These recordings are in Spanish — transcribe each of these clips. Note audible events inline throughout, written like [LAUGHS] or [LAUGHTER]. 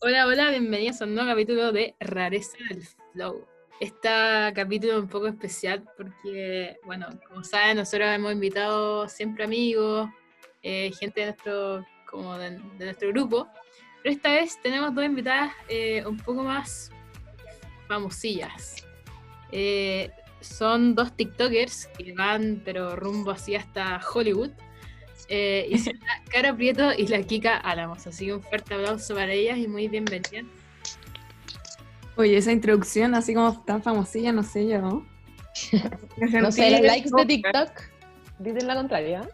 Hola, hola, bienvenidos a un nuevo capítulo de Rareza del Flow. Este capítulo es un poco especial porque, bueno, como saben, nosotros hemos invitado siempre amigos, eh, gente de nuestro, como de, de nuestro grupo, pero esta vez tenemos dos invitadas eh, un poco más famosillas. Eh, son dos TikTokers que van, pero rumbo así hasta Hollywood. Eh, y son la Cara Prieto y la Kika Álamos. Así que un fuerte aplauso para ellas y muy bienvenidas. Oye, esa introducción así como tan famosilla, no sé yo. [LAUGHS] No sé, los likes de TikTok dicen la contraria.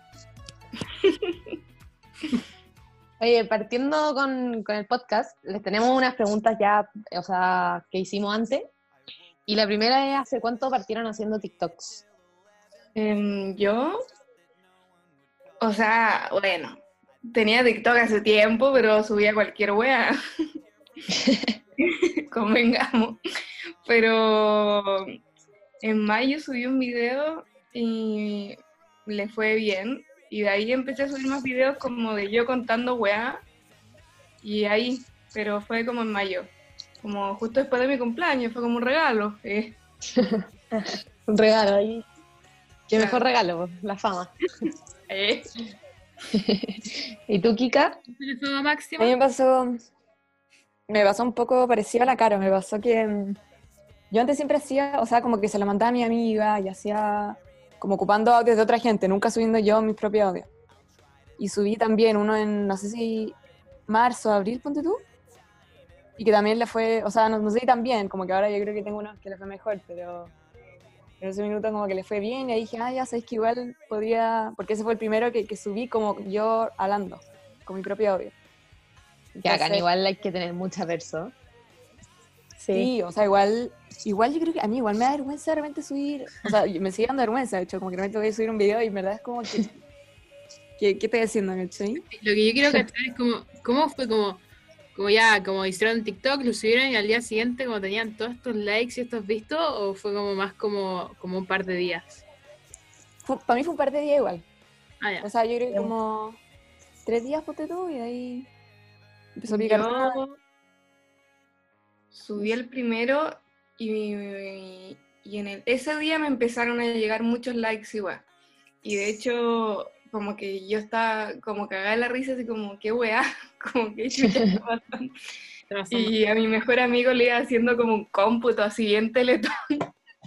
[LAUGHS] Oye, partiendo con, con el podcast, les tenemos unas preguntas ya, o sea, que hicimos antes. Y la primera es, ¿hace cuánto partieron haciendo TikToks? Em, yo, o sea, bueno, tenía TikTok hace tiempo, pero subía cualquier wea. [LAUGHS] [LAUGHS] Convengamos. Pero en mayo subí un video y le fue bien. Y de ahí empecé a subir más videos como de yo contando weá. Y ahí, pero fue como en mayo. Como justo después de mi cumpleaños, fue como un regalo. eh. [LAUGHS] Un regalo ahí. Qué mejor regalo, la fama. Eh. [LAUGHS] ¿Y tú, Kika? ¿La fama A mí me pasó, me pasó un poco parecido a la cara, me pasó que mm, yo antes siempre hacía, o sea, como que se la mandaba a mi amiga y hacía como ocupando audios de otra gente, nunca subiendo yo mis propios audios. Y subí también uno en, no sé si marzo, abril, ponte tú. Y que también le fue, o sea, no, no sé si bien, como que ahora yo creo que tengo uno que le fue mejor, pero en ese minuto como que le fue bien y ahí dije, ah, ya sabéis que igual podría, porque ese fue el primero que, que subí como yo hablando, con mi propio audio. Que hagan igual hay que tener mucha verso. Sí, o sea, igual, igual yo creo que a mí igual me da vergüenza de repente subir, o sea, me sigue dando vergüenza, de hecho, como que de repente voy a subir un video y en verdad es como que, que- ¿qué estoy haciendo, cachai? Lo que yo quiero cachar es como, ¿cómo fue como, como ya, como hicieron TikTok, lo subieron y al día siguiente como tenían todos estos likes y estos vistos, o fue como más como, como un par de días? para mí fue un par de días igual, Ah, ya. o sea, yo creo que como tres días ponte tú y de ahí empezó a picar. Yo subí el primero y, y en el, ese día me empezaron a llegar muchos likes igual. Y de hecho, como que yo estaba como cagada de la risa, así como, qué weá, como que chucha. [LAUGHS] Y a mi mejor amigo le iba haciendo como un cómputo así bien teletón.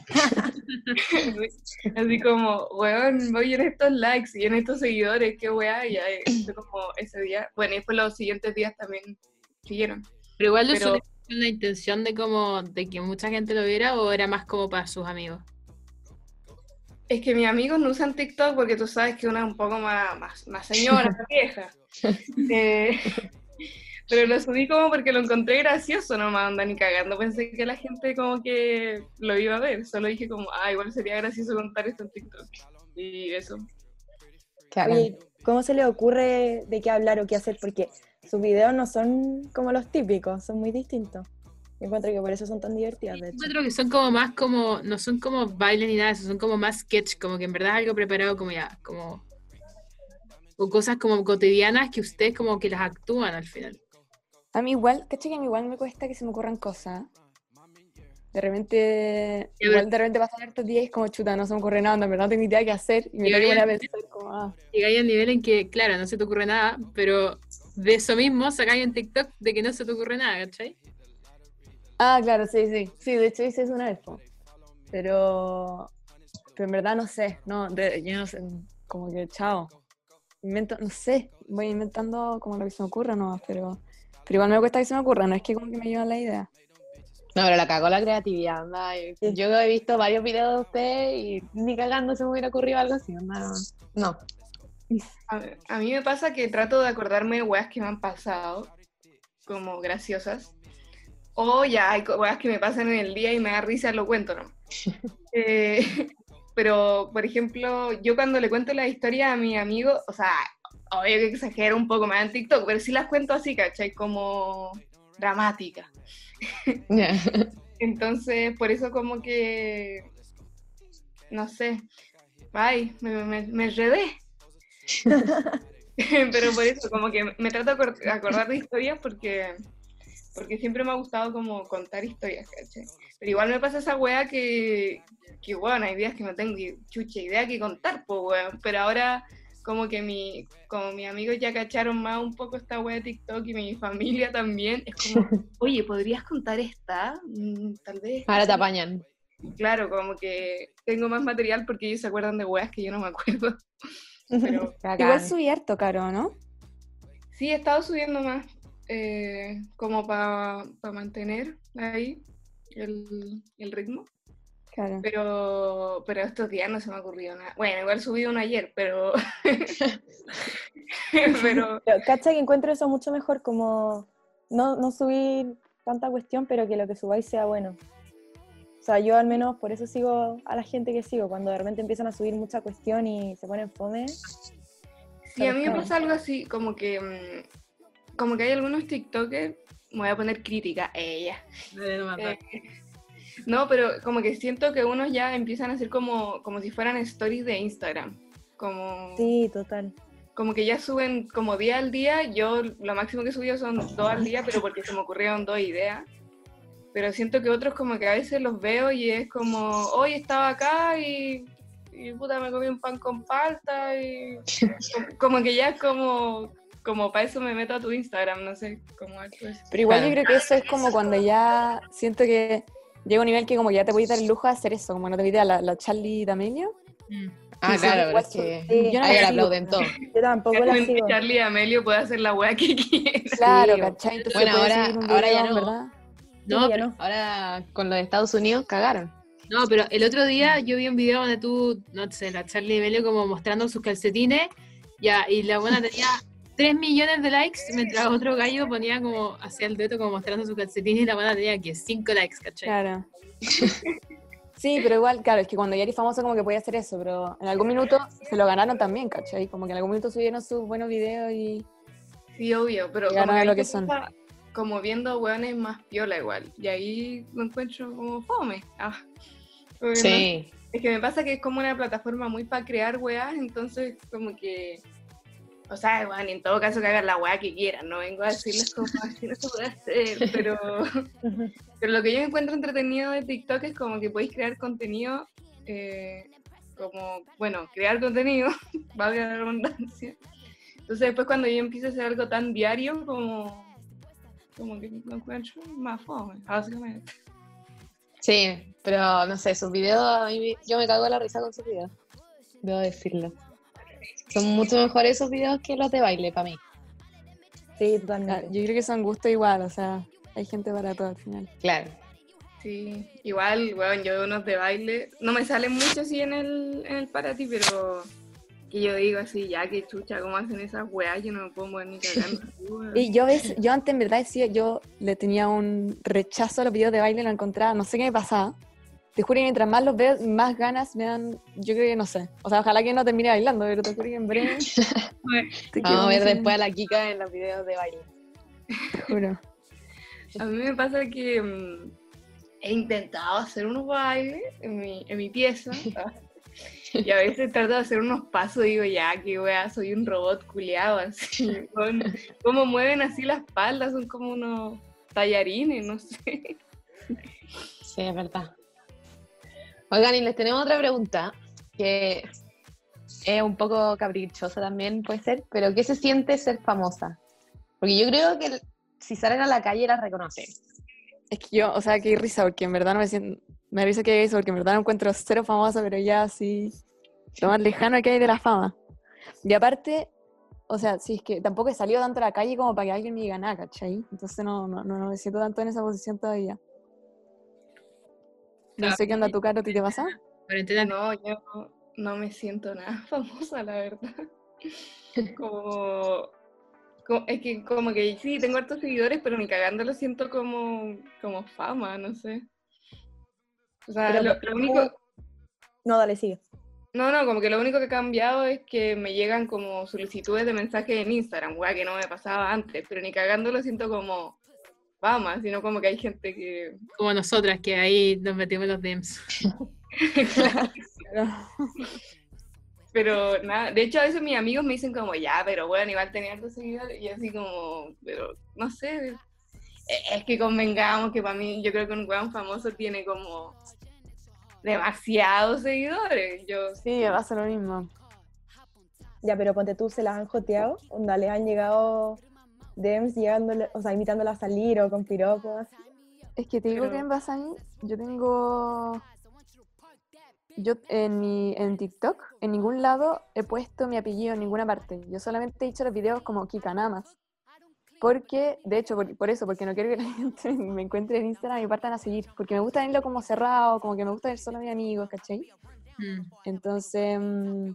[LAUGHS] así como, weón, voy en estos likes y en estos seguidores, qué weá, y ahí fue como ese día. Bueno, y después los siguientes días también siguieron. Pero igual lo Pero- la intención de como de que mucha gente lo viera o era más como para sus amigos. Es que mis amigos no usan TikTok porque tú sabes que una es un poco más, más, más señora, más vieja. [LAUGHS] Eh, [LAUGHS] pero lo subí como porque lo encontré gracioso, no me anda ni cagando. Pensé que la gente como que lo iba a ver. Solo dije como, ah, igual sería gracioso contar esto en TikTok. Y eso. Oye, ¿cómo se le ocurre de qué hablar o qué hacer? Porque sus videos no son como los típicos, son muy distintos. Yo encuentro que por eso son tan divertidos, de hecho. Encuentro que son como más como, no son como bailes ni nada de eso, son como más sketch, como que en verdad es algo preparado como ya, como o cosas como cotidianas que ustedes como que las actúan al final. A mí igual, caché que a mí igual me cuesta que se me ocurran cosas. De repente, igual de repente pasan estos días y es como chuta, no se me ocurre nada, en verdad no tengo idea qué hacer y me poner a pensar como, ah, Llegáis al nivel en que, claro, no se te ocurre nada, pero de eso mismo sacáis en TikTok de que no se te ocurre nada, ¿cachai? Ah, claro, sí, sí. Sí, de hecho hice eso una vez. Pero, pero en verdad no sé, no, de- yo no sé, como que chao. Invento, no sé, voy inventando como lo que se me ocurra nomás, pero, pero igual me cuesta que se me ocurra, no es que como que me lleva la idea. No, pero la cagó la creatividad, anda. Yo he visto varios videos de usted y ni cagando se me hubiera ocurrido algo así, anda. No. A, a mí me pasa que trato de acordarme de weas que me han pasado, como graciosas. O ya hay co- weas que me pasan en el día y me da risa, lo cuento, ¿no? [LAUGHS] Eh, pero, por ejemplo, yo cuando le cuento la historia a mi amigo, o sea, obvio que exagero un poco más en TikTok, pero sí las cuento así, ¿cachai? Como dramática. [LAUGHS] Entonces, por eso como que, no sé, ay, me, me, me enredé. [LAUGHS] Pero por eso, como que me trato de acor- acordar de historias porque porque siempre me ha gustado como contar historias, ¿cachai? Pero igual me pasa esa wea que, que bueno, hay días que no tengo chucha idea que contar, pues weón, pero ahora como que mi, como mis amigos ya cacharon más un poco esta wea de TikTok y mi familia también, es como, [LAUGHS] oye, ¿podrías contar esta? Mm, Tal vez. Ahora te apañan. Claro, como que tengo más material porque ellos se acuerdan de weas que yo no me acuerdo. [LAUGHS] Pero Igual subí harto, Caro, ¿no? sí, he estado subiendo más, eh, como para mantener ahí el, el ritmo. Claro. Pero, pero estos días no se me ha ocurrido nada. Bueno, igual subí uno ayer, pero. [LAUGHS] pero. [LAUGHS] Pero, ¿Cacha que encuentro eso mucho mejor? Como no, no subir tanta cuestión, pero que lo que subáis sea bueno. O sea, yo al menos por eso sigo a la gente que sigo. Cuando de repente empiezan a subir mucha cuestión y se ponen fome. Sí, a mí me pasa algo así, como que. Como que hay algunos TikTokers. Me voy a poner crítica a ella. Eh, no, pero como que siento que unos ya empiezan a hacer como, como si fueran stories de Instagram. Como, Sí, total. como que ya suben como día al día. Yo lo máximo que he subido son dos al día, pero porque se me ocurrieron dos ideas. Pero siento que otros como que a veces los veo y es como, hoy estaba acá y, y puta me comí un pan con palta y como, [LAUGHS] como que ya es como, como para eso me meto a tu Instagram, no sé, algo así. Pero igual Claro. yo creo que eso es como cuando ya siento que llega un nivel que como que ya te voy a dar el lujo de hacer eso, como no te voy a la, la Charlie D'Amelio. Mm. Ah, Sí, claro, pero es que Sí, yo no ahí la aplauden todo. [LAUGHS] Yo tampoco la Charlie, sigo. Charlie Amelio puede hacer la wea que quiera. [LAUGHS] Claro, Sí, ¿cachai? Entonces bueno, puedes ahora- ahora ya no. ¿verdad? No, Sí, ya pero, no. Ahora con los de Estados Unidos cagaron. no, pero el otro día yo vi un video donde tú, no sé, la Charlie Melio como mostrando sus calcetines, ya, y la buena tenía 3 millones de likes, mientras otro gallo ponía como, hacía el dueto como mostrando sus calcetines y la buena tenía que 5 likes, ¿cachai? Claro. [LAUGHS] Sí, pero igual, claro, es que cuando ya eres famoso como que podía hacer eso, pero en algún minuto se lo ganaron también, ¿cachai? Como que en algún minuto subieron sus buenos videos y... Sí, obvio, pero como que, lo que son. como viendo hueones más piola igual. Y ahí lo encuentro como fome. Ah, no- Sí. es que me pasa que es como una plataforma muy para crear weas, entonces como que... O sea, bueno, en todo caso que hagan la wea que quieran, no vengo a decirles cómo hacer eso puede hacer, pero, pero lo que yo encuentro entretenido de TikTok es como que podéis crear contenido, eh, como, bueno, crear contenido, [LAUGHS] valga la redundancia. Entonces después cuando yo empiezo a hacer algo tan diario, como, como que lo encuentro más fome, básicamente. Sí, pero no sé, sus videos, a mí yo me cago en la risa con sus videos. Debo decirlo. Son mucho mejores esos videos que los de baile para mí. Sí, Ah, totalmente. Yo creo que son gustos igual, o sea, hay gente para todo al final. Claro. Sí, igual, bueno, yo unos de baile, no me salen mucho así en el, en el para ti, pero que yo digo así, ya que chucha, ¿cómo hacen esas weas? Yo no me puedo mover ni cagando. [LAUGHS] Y yo, ves, yo antes en verdad decía, yo le tenía un rechazo a los videos de baile, lo encontraba, no sé qué me pasaba. Te juro que mientras más los veo, más ganas me dan, yo creo que no sé. O sea, ojalá que no termine bailando, pero te juro que en breve... [LAUGHS] te Vamos a ver después a la Kika en los videos de baile. Te juro. A mí me pasa que mm, he intentado hacer unos bailes en mi, en mi pieza. Y a veces trato de hacer unos pasos y digo, ya, qué wea, soy un robot culiado, así. weón. Cómo mueven así la espalda, son como unos tallarines, no sé. Sí, es verdad. Oigan, y les tenemos otra pregunta que es un poco caprichosa también, puede ser, pero ¿qué se siente ser famosa? Porque yo creo que si salen a la calle las reconocen. Es que yo, o sea, qué risa, porque en verdad no me siento... Me risa que eso, porque en verdad no encuentro cero famosa, pero ya así... Lo más lejano que hay de la fama. Y aparte, o sea, sí, es que tampoco he salido tanto a la calle como para que alguien me diga nada, ¿cachai? Entonces no, no, no me siento tanto en esa posición todavía. No sé qué onda tu cara, ¿a ti te pasa? [LAUGHS] Cuarentena, No, yo no, no me siento nada [LAUGHS] famosa, la verdad. [LAUGHS] Como, como- es que como que sí, tengo hartos seguidores, pero ni cagando lo siento como, como fama, no sé. O sea, Pero lo, único, No, dale, sigue. no, no, como que lo único que ha cambiado es que me llegan como solicitudes de mensaje en Instagram, weá, que no me pasaba antes, pero ni cagando lo siento como fama, sino como que hay gente que... como nosotras, que ahí nos metimos en los DMs. Pero nada, de hecho a veces mis amigos me dicen como, ya, pero bueno, igual tenía hartos seguidores, y así como, pero no sé. Eh, Es que convengamos que para mí, yo creo que un weón famoso tiene como demasiados seguidores. Yo Sí, me pasa lo mismo. Ya, pero ponte tú, se las han joteado, onda, les han llegado DMs llegándole, o sea, invitándola a salir o con piropos. Es que te digo Pero- que me a mí, yo tengo... Yo en, mi, en TikTok, en ningún lado he puesto mi apellido en ninguna parte. Yo solamente he hecho los videos como Kika, nada más. Porque, de hecho, por, por eso, porque no quiero que la [LAUGHS] gente me encuentre en Instagram y partan a seguir. Porque me gusta verlo como cerrado, como que me gusta ver solo a mis amigos, ¿cachai? Mm. Entonces, mm,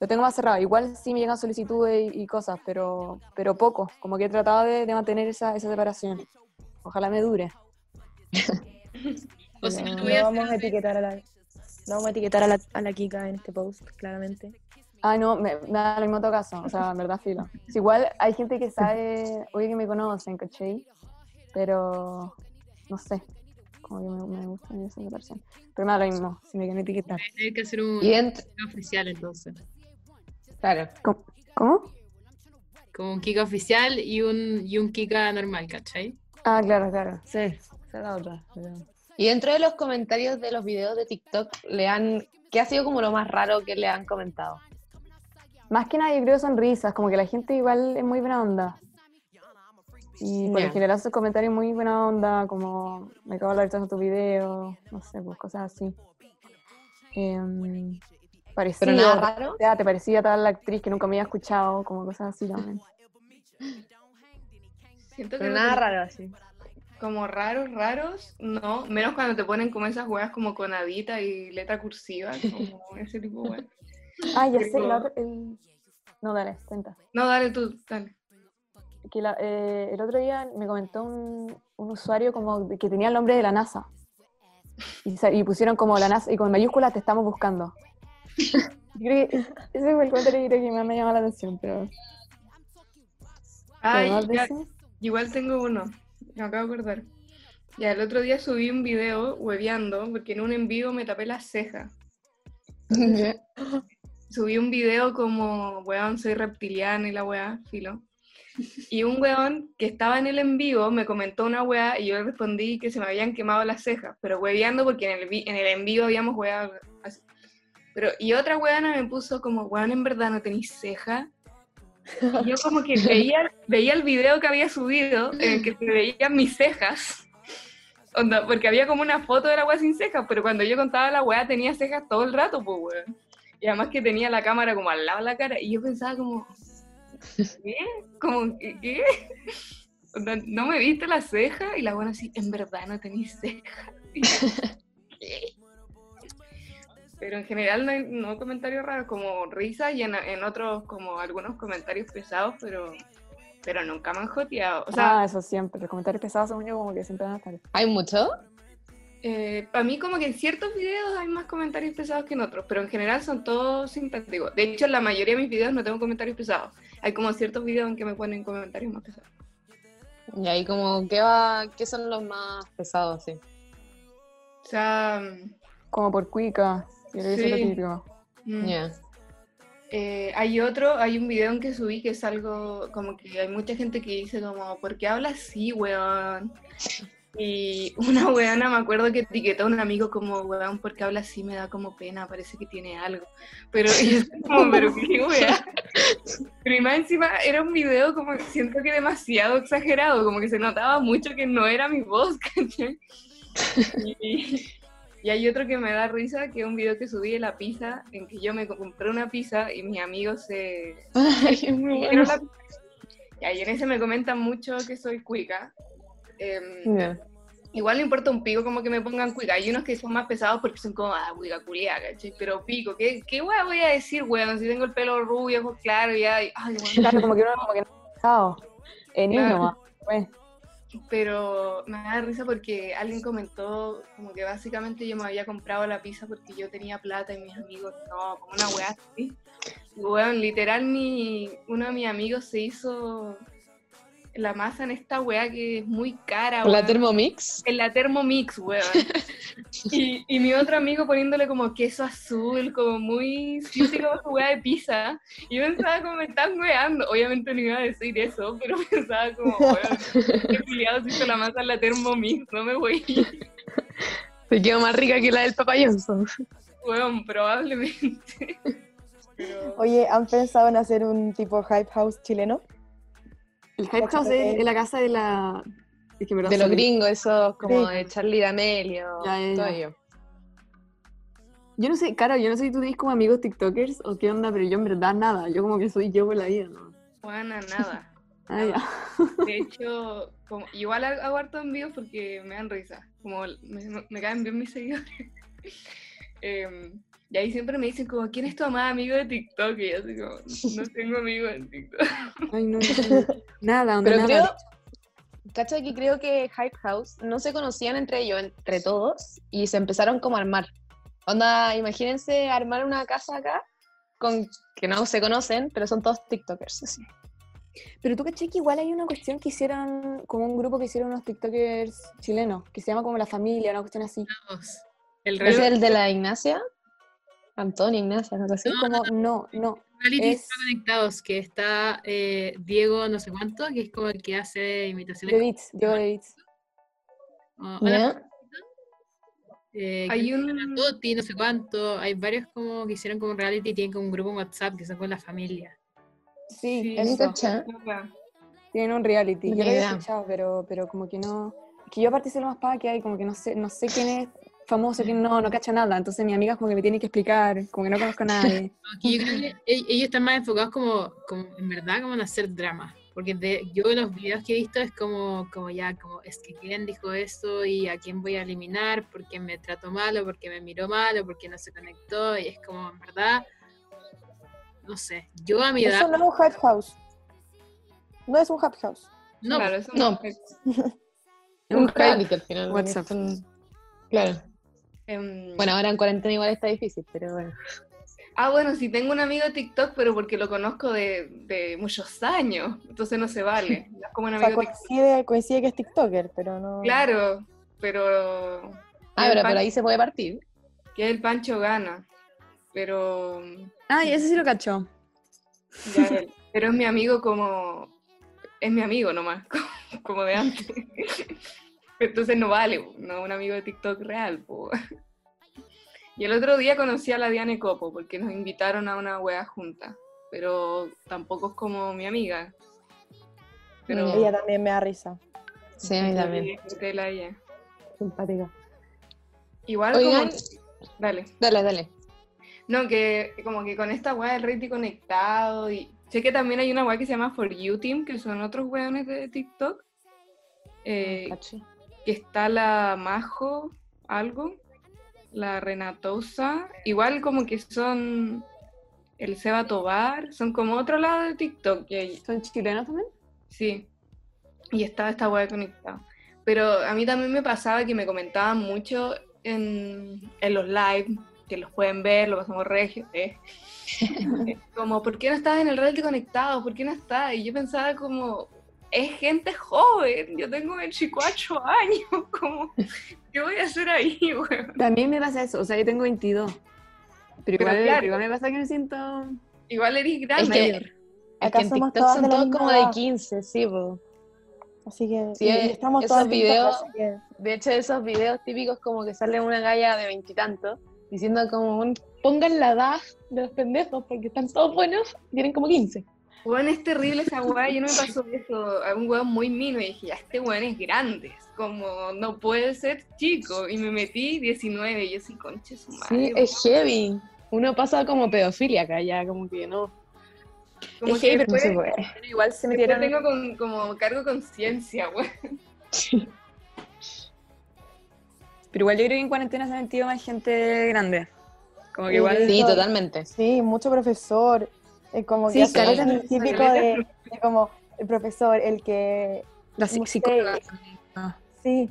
lo tengo más cerrado. Igual sí me llegan solicitudes y, y cosas, pero, pero poco. Como que he tratado de, de mantener esa, esa separación. Ojalá me dure. O si no, te No voy a vamos a etiquetar a la, no vamos a etiquetar a la, a la Kika en este post, claramente. Ah, no, me, me da lo mismo en todo caso. O sea, en verdad, filo. Si igual hay gente que sabe, oye, que me conocen, ¿cachai? Pero, no sé. Como que me, me gusta esa separación. Pero me da lo mismo, si me quieren etiquetar. Hay que hacer un Y oficial entonces. Claro. ¿Cómo? ¿Cómo? Como un Kika oficial y un, y un Kika normal, ¿cachai? Ah, claro, claro. Sí, esa es la otra. pero- Y dentro de los comentarios de los videos de TikTok, le han, ¿qué ha sido como lo más raro que le han comentado? Más que nada, yo creo que son risas, como que la gente igual es muy buena onda. Y por lo general sus comentarios muy buena onda, como me acabo de hablar de tu video, no sé, pues cosas así. Em, parecido, Pero nada raro. te parecía tal la actriz que nunca me había escuchado, como cosas así también. siento que Pero nada raro así. como raros, raros, no. Menos cuando te ponen como esas weas como con adita y letra cursiva, como [LAUGHS] ese tipo de. Ah, ya sé, la el... No, dale, cuenta. No, dale tú, dale. Que la- eh, el otro día me comentó un, un usuario como que tenía el nombre de la NASA. Y, sa- y pusieron como la NASA, y con mayúsculas te estamos buscando. Yo creo que ese fue el comentario que creo que más me llama la atención, pero... Ay, de ya, igual tengo uno, me acabo de acordar. Ya, el otro día subí un video hueveando porque en un en vivo me tapé las cejas. subí un video como, weón, soy reptiliana y la weá, filo. Y un weón que estaba en el en vivo me comentó una weá y yo le respondí que se me habían quemado las cejas, pero hueveando porque en el, en el en vivo habíamos weá. Pero, y otra weona me puso como, weón, en verdad no tenéis ceja. Y yo como que [LAUGHS] veía, veía el video que había subido en el [LAUGHS] que se veían mis cejas. Onda, porque había como una foto de la weá sin cejas, pero cuando yo contaba la weá tenía cejas todo el rato, pues weón. Y además que tenía la cámara como al lado de la cara. Y yo pensaba como, ¿qué? Como, ¿qué? Onda, ¿No me viste la ceja? Y la buena así, en verdad no tenéis ceja. Y yo, [LAUGHS] ¿qué? Pero en general no hay no comentarios raros, como risas y en, en otros como algunos comentarios pesados, pero, pero nunca me han joteado. O sea, ah, eso siempre. Los comentarios pesados son yo como que siempre van a estar. ¿Hay mucho? Eh, para mí como que en ciertos videos hay más comentarios pesados que en otros, pero en general son todos simpáticos. De hecho, en la mayoría de mis videos no tengo comentarios pesados. Hay como ciertos videos en que me ponen comentarios más pesados. Y ahí como, ¿qué, va, ¿qué son los más pesados? Sí. O sea, Como por cuica. Yo creo que eso es lo Sí. típico. mm, Ya. eh, hay otro, hay un video en que subí que es algo como que hay mucha gente que dice como, ¿por qué hablas así, weón? Y [LAUGHS] una weona me acuerdo que etiquetó a un amigo como, weón, ¿por qué habla así? Me da como pena, parece que tiene algo. Pero y es como, [LAUGHS] pero qué weá. Pero y más encima era un video como, siento que demasiado exagerado, como que se notaba mucho que no era mi voz, [LAUGHS] ¿cachai? Y, y hay otro que me da risa, que es un video que subí de la pizza, en que yo me compré una pizza y mis amigos se, [LAUGHS] Ay, es muy bueno. la- Y ahí en ese me comentan mucho que soy cuica. Em, igual no importa un pico como que me pongan cuica. Hay unos que son más pesados porque son como, ah, cuica culia, ¿cachai? Pero pico, ¿qué, qué wea voy a decir, weón? Si tengo el pelo rubio, ojos claros, ya. Ay. Claro, [LAUGHS] como que uno como que no ha pensado. En Claro. Pero me da risa porque alguien comentó como que básicamente yo me había comprado la pizza porque yo tenía plata y mis amigos no, como una weá así. Weón, literal mi, uno de mis amigos se hizo la masa en esta weá que es muy cara, La weón. Thermomix. En la Thermomix, weón. [LAUGHS] Y, y mi otro amigo poniéndole como queso azul, como muy cítrico como su weá de pizza. Y yo pensaba como me están weando. Obviamente no iba a decir eso, pero [LAUGHS] pensaba como, weón, qué pillado se hizo la masa en la Thermomix, no me voy. [LAUGHS] Se quedó más rica que la del papayoso. Weón, probablemente. Pero- Oye, ¿han pensado en hacer un tipo hype house chileno? El Hype House es, es la casa de la... es que De los gringos, esos como Sí. de Charlie D'Amelio. Ya, ya, todo ello. Yo no sé, Caro, yo no sé si tú tienes como amigos TikTokers o qué onda, pero yo en verdad nada. Yo como que soy yo por la vida, ¿no? Juana, nada. [LAUGHS] Ah, ya. De hecho, como, igual hago harto envíos porque me dan risa. Como me, me caen bien mis seguidores. [LAUGHS] Em, y ahí siempre me dicen como, ¿quién es tu más amigo de TikTok? Y yo así como, no tengo amigos en TikTok. [LAUGHS] Ay, no, no, nada, onda, Pero nada. creo, cacha que creo que Hype House no se conocían entre ellos, entre todos, y se empezaron como a armar. Onda, imagínense armar una casa acá con que no se conocen, pero son todos TikTokers. así. Pero tú caché que igual hay una cuestión que hicieron, como un grupo que hicieron unos TikTokers chilenos, que se llama como La Familia, una cuestión así. Vamos. El ¿Es el de la Ignacia? Antonia Ignacia, algo así. Es como, no, no. reality es- está conectados, que está eh, Diego no sé cuánto, que es como el que hace imitaciones. De Beats, Diego de Beats. como- Hola, eh, Hay un- Toti, no sé cuánto. Hay varios como que hicieron como un reality y tienen como un grupo en WhatsApp que son con la familia. Sí, Sí, eso. Tienen un reality. Yo lo había escuchado, pero, pero como que no. Es que yo aparte sé lo más paga que hay, como que no sé, no sé quién es famoso, quién no, no cacha nada. Entonces mi amiga como que me tiene que explicar, como que no conozco a nadie. [LAUGHS] Aunque yo creo que ellos están más enfocados como, como en verdad como en hacer drama. Porque de, yo los videos que he visto es como, como ya, como es que quién dijo esto y a quién voy a eliminar, porque me trató mal o porque me miró mal o porque no se conectó. Y es como, en verdad, no sé, yo a mi edad, Eso no es un hype house. No es un hype house. no, claro, eso no. es- Un [LAUGHS] reality al final. WhatsApp. Claro. Em, Bueno, ahora en cuarentena igual está difícil, pero bueno. Ah, bueno, sí tengo un amigo de TikTok, pero porque lo conozco de, de muchos años, entonces no se vale. [LAUGHS] No es como un O sea, amigo de TikTok. coincide, coincide que es TikToker, pero no. Claro, pero... Ah, pero por ahí se puede partir. Que el Pancho gana, pero... Ay, ese sí lo cachó. ya él- pero es mi amigo como... Es mi amigo nomás, como, [LAUGHS] como de antes. Entonces no vale, no un amigo de TikTok real. po. Y el otro día conocí a la Diane Copo porque nos invitaron a una wea junta, pero tampoco es como mi amiga. Pero. Ella también me da risa. Sí, a mí también. Tela ella. Simpática. Igual Oigan, como... Dale. dale, dale. No, que como que con esta weá del rating conectado y sé que también hay una weá que se llama For You Team, que son otros weones de TikTok. Eh. Que está la Majo, algo, la Renatosa, igual como que son el Seba Tobar, son como otro lado de TikTok. Hay- ¿Son chilenos también? Sí. Y estaba esta weá conectada. Pero a mí también me pasaba que me comentaban mucho en, en los live, que los pueden ver, lo pasamos regio, ¿eh? [LAUGHS] como, ¿por qué no estás en el reality conectado? ¿Por qué no estás? Y yo pensaba como, es gente joven, yo tengo 24 años, [LAUGHS] como, ¿qué voy a hacer ahí, [LAUGHS] weón? También me pasa eso, o sea, yo tengo 22. Pero Pero igual, claro. igual me pasa que me siento... Igual eres Es grande. que, es Acá que en somos TikTok todas son todos como de edad. 15, sí, po. Así que Sí, y- y estamos esos bien videos- que- De hecho, esos videos típicos como que sale una galla de veintitantos diciendo como un, pongan la edad de los pendejos porque están todos buenos, tienen como 15. Weón, es terrible esa weá, yo no me pasó eso, a un weón muy mino y dije, ya este weón es grande, es como, no puede ser chico, y me metí 19, y yo sí, conche su madre. Sí, es heavy. Uno pasa como pedofilia acá ya, como que no. como es que heavy, pero después, no se puede. Pero igual se metieron... tengo con- como cargo conciencia, weón. Pero igual yo creo que en cuarentena se ha metido más gente grande. Como que Sí, igual... Sí, totalmente. Sí, mucho profesor. Eh, como Sí, que caleta. el típico de, de como el profesor, el que. La no sé, psicóloga. Ah. Sí,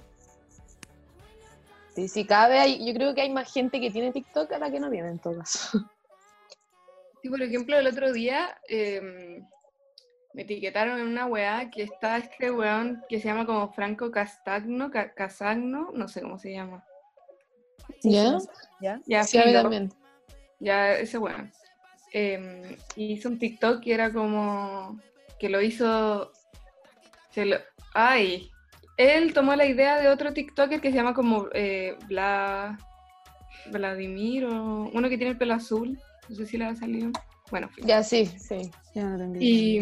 Sí, si cabe, hay- yo creo que hay más gente que tiene TikTok a la que no tiene en todo caso. Sí, por ejemplo, el otro día, eh, me etiquetaron en una weá que está este weón que se llama como Franco Castagno, Ca- Casagno, no sé cómo se llama. Sí, ¿Ya? sí, ¿Ya? Ya, Sí, a mí filo. también. Ya, ese bueno. Eh, hizo un TikTok que era como que lo hizo. se lo- ay, él tomó la idea de otro TikToker que se llama como eh, Vla- Vladimir o uno que tiene el pelo azul. No sé si le ha salido. Bueno, fin. Ya, sí, sí. Ya no y,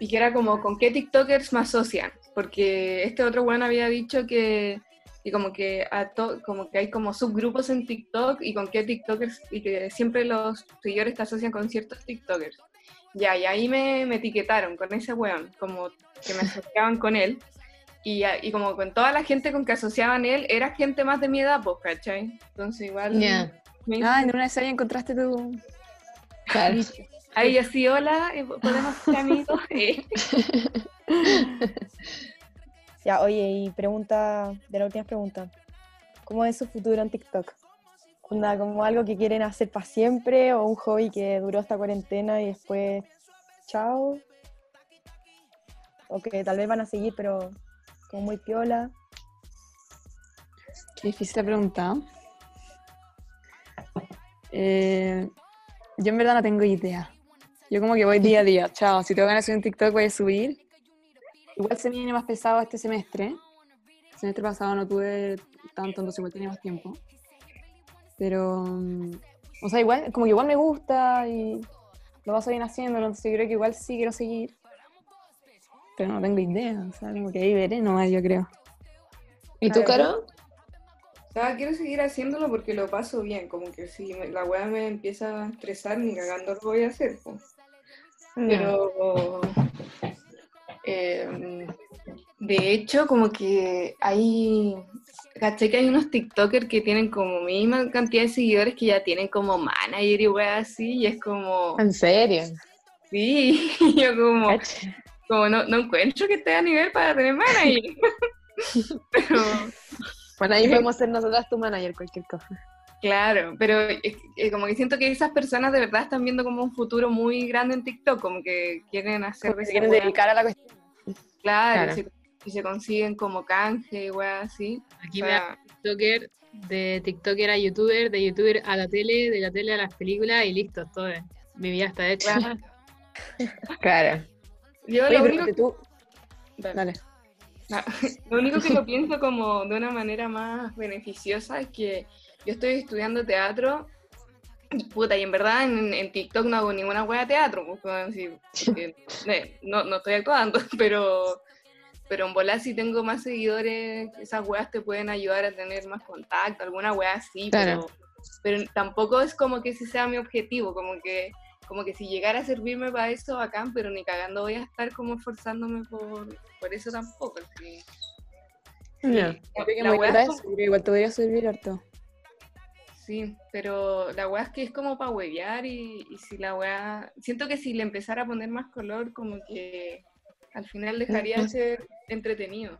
y que era como con qué TikTokers me asocian. Porque este otro weón había dicho que. Y como que, a to- como que hay como subgrupos en TikTok y con qué TikTokers, y que siempre los seguidores te asocian con ciertos TikTokers. Ya, y ahí me, me etiquetaron con ese weón, como que me asociaban con él. Y, y como con toda la gente con que asociaban él, era gente más de mi edad, pues, ¿cachai? Entonces igual... Me hizo- Ah, en una vez ahí encontraste tu... Claro. Ahí así, hola, eh, podemos ser amigos. [LAUGHS] [LAUGHS] [LAUGHS] Ya, oye, y pregunta, de la última pregunta. ¿Cómo es su futuro en TikTok? Onda, ¿Como algo que quieren hacer para siempre o un hobby que duró esta cuarentena y después, chao? O que tal vez van a seguir, pero como muy piola. Qué difícil la pregunta. Eh, yo en verdad no tengo idea. Yo como que voy día a día. Chao, si tengo ganas de subir un TikTok voy a subir. Igual se me viene más pesado este semestre. El semestre pasado no tuve tanto, entonces igual tenía más tiempo. Pero, mm, o sea, igual, como que igual me gusta y lo paso bien haciendo, entonces yo creo que igual sí quiero seguir. Pero no tengo idea, o sea, como que ahí veré nomás, yo creo. ¿Y tú, Caro? O sea, quiero seguir haciéndolo porque lo paso bien, como que si me- la weá me empieza a estresar, ni cagando lo voy a hacer. po. Pero, eh, de hecho, como que hay, caché que hay unos TikTokers que tienen como misma cantidad de seguidores que ya tienen como manager y weá así, y es como, ¿En serio? sí, [LAUGHS] yo como, como no, no encuentro que esté a nivel para tener manager. [LAUGHS] Pero, Bueno, ahí podemos ser nosotras tu manager, cualquier cosa. Claro, pero es- eh, como que siento que esas personas de verdad están viendo como un futuro muy grande en TikTok, como que quieren hacer Como que se quieren dedicar a la cuestión. claro, Claro. Y, se, y se consiguen como canje, weá, así. Aquí O me sea, da TikToker, de TikToker a YouTuber, de YouTuber a la tele, de la tele a las películas y listo, todo. es- Mi vida está hecha. claro. Claro. Yo Oye, lo, único, que tú... Dale. Dale. Ah, [LAUGHS] lo único que lo pienso como de una manera más beneficiosa es que yo estoy estudiando teatro, y puta, y en verdad en, en TikTok no hago ninguna wea de teatro, pues, sí, porque, [LAUGHS] no, no estoy actuando, [LAUGHS] pero, pero en volar si tengo más seguidores, esas weas te pueden ayudar a tener más contacto, alguna wea así, Claro. pero, pero tampoco es como que ese sea mi objetivo, como que como que si llegara a servirme para eso, bacán, pero ni cagando voy a estar como esforzándome por, por eso tampoco. así. La- la weá buena es como- igual te podría servir harto. Sí, pero la weá es que es como para huevear y, y si la weá... Siento que si le empezara a poner más color, como que al final dejaría de ser entretenido.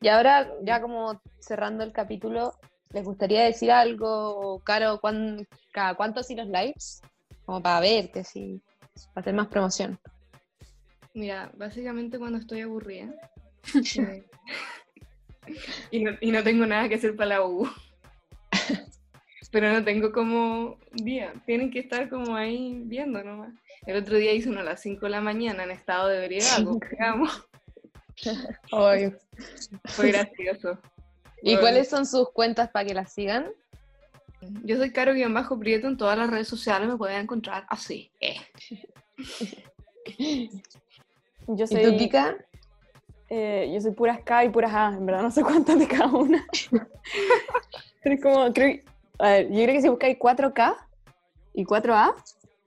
Y ahora, ya como cerrando el capítulo, ¿les gustaría decir algo? Caro, ¿cuán- cada cuánto así los lives? Como para verte, así, para hacer más promoción. Mira, básicamente cuando estoy aburrida [LAUGHS] eh, [LAUGHS] y, no, y no tengo nada que hacer para la U, [LAUGHS] pero no tengo como día, tienen que estar como ahí viendo nomás. El otro día hice uno a las 5 de la mañana en estado de ebriedad, digamos. Ay. Fue gracioso. ¿Y Bueno, cuáles son sus cuentas para que las sigan? Yo soy Caro-Prieto en todas las redes sociales, me pueden encontrar así. eh. Yo ¿Y soy, tú, Kika? eh, yo soy puras K y puras A, en verdad no sé cuántas de cada una. [LAUGHS] Pero es como, creo, que- a ver, yo creo que si buscáis 4K y 4A,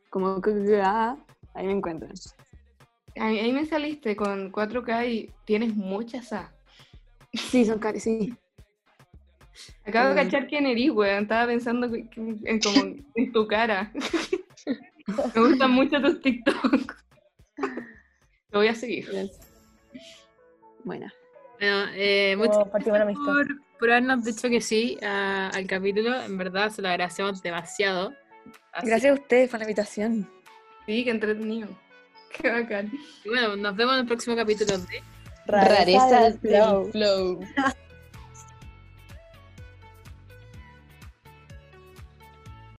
como A, ahí me encuentran. Ahí, ahí me saliste con 4K y tienes muchas A. Sí, son K, sí. Acabo de cachar quién eres, weón. Estaba pensando en, como [LAUGHS] en tu cara. [LAUGHS] Me gustan mucho tus TikToks. Te voy a seguir. Buena. Bueno, eh, muchas gracias por, por habernos dicho que sí a- al capítulo. En verdad se lo agradecemos demasiado. Así- Gracias a ustedes por la invitación. Sí, qué entretenido. Qué bacán. Y bueno, nos vemos en el próximo capítulo de Rareza del del flow.